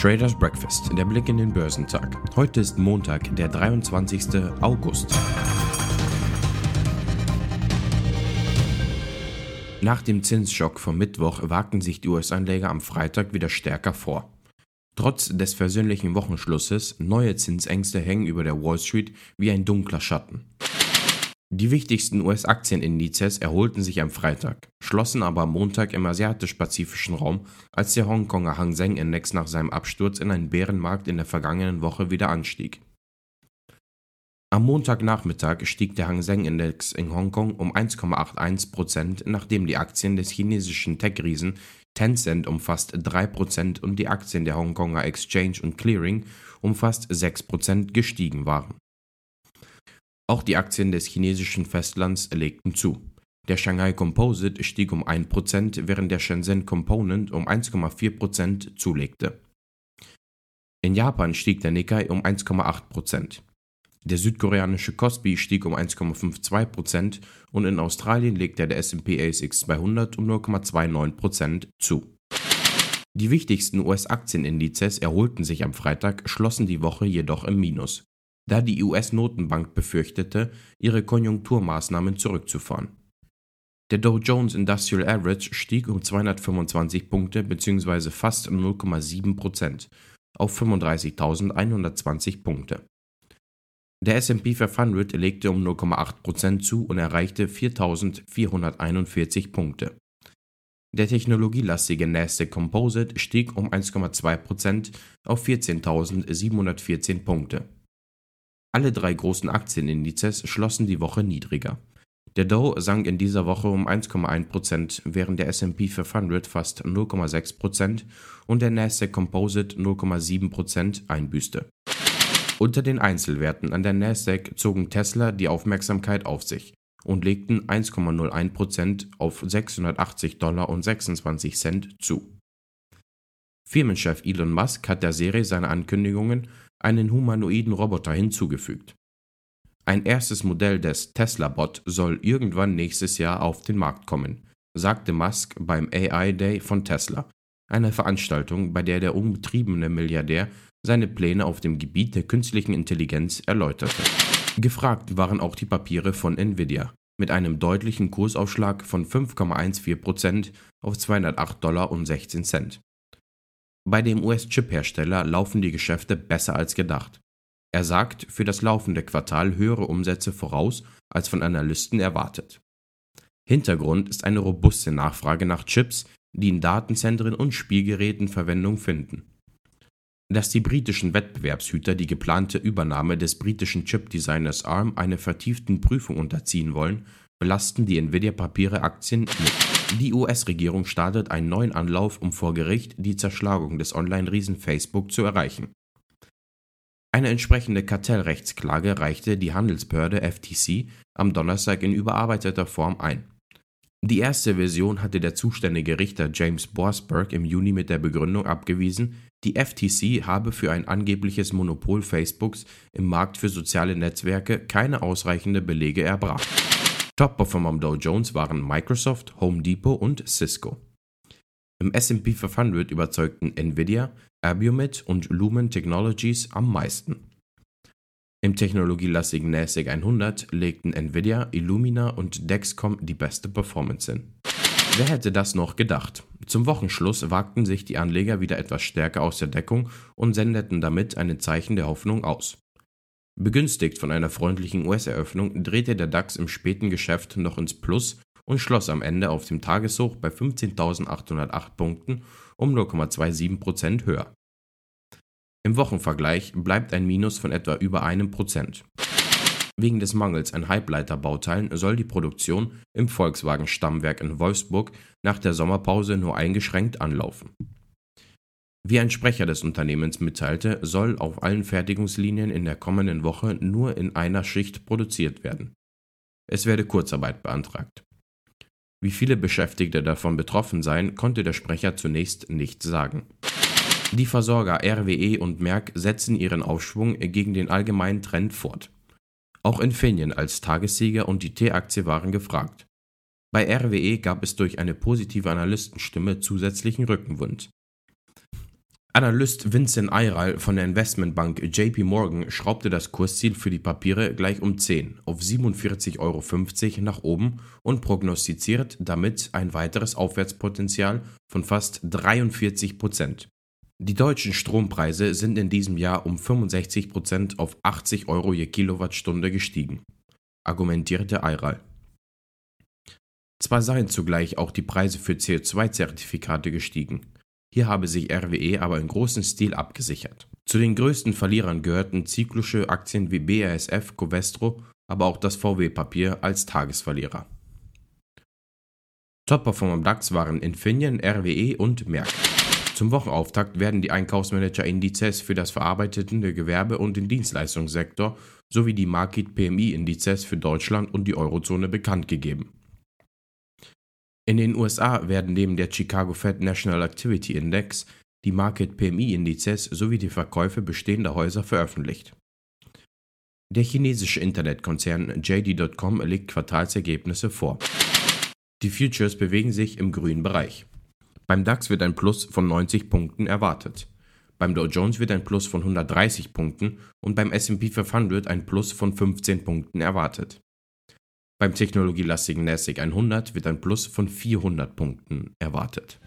Traders Breakfast, der Blick in den Börsentag. Heute ist Montag, der 23. August. Nach dem Zinsschock vom Mittwoch wagten sich die US-Anleger am Freitag wieder stärker vor. Trotz des versöhnlichen Wochenschlusses, neue Zinsängste hängen über der Wall Street wie ein dunkler Schatten. Die wichtigsten US-Aktienindizes erholten sich am Freitag, schlossen aber am Montag im asiatisch-pazifischen Raum, als der Hongkonger Hang Seng Index nach seinem Absturz in einen Bärenmarkt in der vergangenen Woche wieder anstieg. Am Montagnachmittag stieg der Hang Seng Index in Hongkong um 1,81%, nachdem die Aktien des chinesischen Tech-Riesen Tencent um fast 3% und die Aktien der Hongkonger Exchange und Clearing um fast 6% gestiegen waren. Auch die Aktien des chinesischen Festlands legten zu. Der Shanghai Composite stieg um 1%, während der Shenzhen Component um 1,4% zulegte. In Japan stieg der Nikkei um 1,8%. Der südkoreanische Kospi stieg um 1,52% und in Australien legte der S&P ASX 200 um 0,29% zu. Die wichtigsten US-Aktienindizes erholten sich am Freitag, schlossen die Woche jedoch im Minus da die US-Notenbank befürchtete, ihre Konjunkturmaßnahmen zurückzufahren. Der Dow Jones Industrial Average stieg um 225 Punkte bzw. fast 0,7% auf 35.120 Punkte. Der S&P 500 legte um 0,8% zu und erreichte 4.441 Punkte. Der technologielastige Nasdaq Composite stieg um 1,2% auf 14.714 Punkte. Alle drei großen Aktienindizes schlossen die Woche niedriger. Der Dow sank in dieser Woche um 1,1%, während der S&P 500 fast 0,6% und der Nasdaq Composite 0,7% einbüßte. Unter den Einzelwerten an der Nasdaq zogen Tesla die Aufmerksamkeit auf sich und legten 1,01% auf 680 Dollar und 26 Cent zu. Firmenchef Elon Musk hat der Serie seine Ankündigungen einen humanoiden Roboter hinzugefügt. Ein erstes Modell des Tesla-Bot soll irgendwann nächstes Jahr auf den Markt kommen, sagte Musk beim AI Day von Tesla, einer Veranstaltung, bei der der umtriebene Milliardär seine Pläne auf dem Gebiet der künstlichen Intelligenz erläuterte. Gefragt waren auch die Papiere von Nvidia mit einem deutlichen Kursaufschlag von 5,14% auf 208 Dollar und 16 Cent. Bei dem US-Chip-Hersteller laufen die Geschäfte besser als gedacht. Er sagt für das laufende Quartal höhere Umsätze voraus als von Analysten erwartet. Hintergrund ist eine robuste Nachfrage nach Chips, die in Datenzentren und Spielgeräten Verwendung finden. Dass die britischen Wettbewerbshüter die geplante Übernahme des britischen Chip-Designers ARM einer vertieften Prüfung unterziehen wollen, belasten die Nvidia-Papiere Aktien nicht. Die US-Regierung startet einen neuen Anlauf, um vor Gericht die Zerschlagung des Online-Riesen Facebook zu erreichen. Eine entsprechende Kartellrechtsklage reichte die Handelsbehörde FTC am Donnerstag in überarbeiteter Form ein. Die erste Version hatte der zuständige Richter James Borsberg im Juni mit der Begründung abgewiesen, die FTC habe für ein angebliches Monopol Facebooks im Markt für soziale Netzwerke keine ausreichende Belege erbracht. Top-Performer am Dow Jones waren Microsoft, Home Depot und Cisco. Im S&P 500 überzeugten Nvidia, Abiomed und Lumen Technologies am meisten. Im technologielastigen NASDAQ 100 legten Nvidia, Illumina und Dexcom die beste Performance hin. Wer hätte das noch gedacht? Zum Wochenschluss wagten sich die Anleger wieder etwas stärker aus der Deckung und sendeten damit ein Zeichen der Hoffnung aus. Begünstigt von einer freundlichen US-Eröffnung drehte der DAX im späten Geschäft noch ins Plus und schloss am Ende auf dem Tageshoch bei 15.808 Punkten um 0,27% höher. Im Wochenvergleich bleibt ein Minus von etwa über einem Prozent. Wegen des Mangels an Halbleiterbauteilen soll die Produktion im Volkswagen-Stammwerk in Wolfsburg nach der Sommerpause nur eingeschränkt anlaufen. Wie ein Sprecher des Unternehmens mitteilte, soll auf allen Fertigungslinien in der kommenden Woche nur in einer Schicht produziert werden. Es werde Kurzarbeit beantragt. Wie viele Beschäftigte davon betroffen seien, konnte der Sprecher zunächst nicht sagen. Die Versorger RWE und Merck setzen ihren Aufschwung gegen den allgemeinen Trend fort. Auch Infineon als Tagessieger und die T-Aktie waren gefragt. Bei RWE gab es durch eine positive Analystenstimme zusätzlichen Rückenwind. Analyst Vincent Ayral von der Investmentbank JP Morgan schraubte das Kursziel für die Papiere gleich um 10 auf 47,50 Euro nach oben und prognostiziert damit ein weiteres Aufwärtspotenzial von fast 43 Prozent. Die deutschen Strompreise sind in diesem Jahr um 65 Prozent auf 80 Euro je Kilowattstunde gestiegen, argumentierte Ayral. Zwar seien zugleich auch die Preise für CO2-Zertifikate gestiegen, hier habe sich RWE aber in großem Stil abgesichert. Zu den größten Verlierern gehörten zyklische Aktien wie BASF, Covestro, aber auch das VW-Papier als Tagesverlierer. Top-Performer im DAX waren Infineon, RWE und Merck. Zum Wochenauftakt werden die Einkaufsmanager-Indizes für das verarbeitende Gewerbe und den Dienstleistungssektor sowie die Market PMI-Indizes für Deutschland und die Eurozone bekannt gegeben. In den USA werden neben der Chicago Fed National Activity Index die Market PMI-Indizes sowie die Verkäufe bestehender Häuser veröffentlicht. Der chinesische Internetkonzern JD.com legt Quartalsergebnisse vor. Die Futures bewegen sich im grünen Bereich. Beim DAX wird ein Plus von 90 Punkten erwartet. Beim Dow Jones wird ein Plus von 130 Punkten und beim SP 500 ein Plus von 15 Punkten erwartet. Beim technologielastigen NASDAQ 100 wird ein Plus von 400 Punkten erwartet.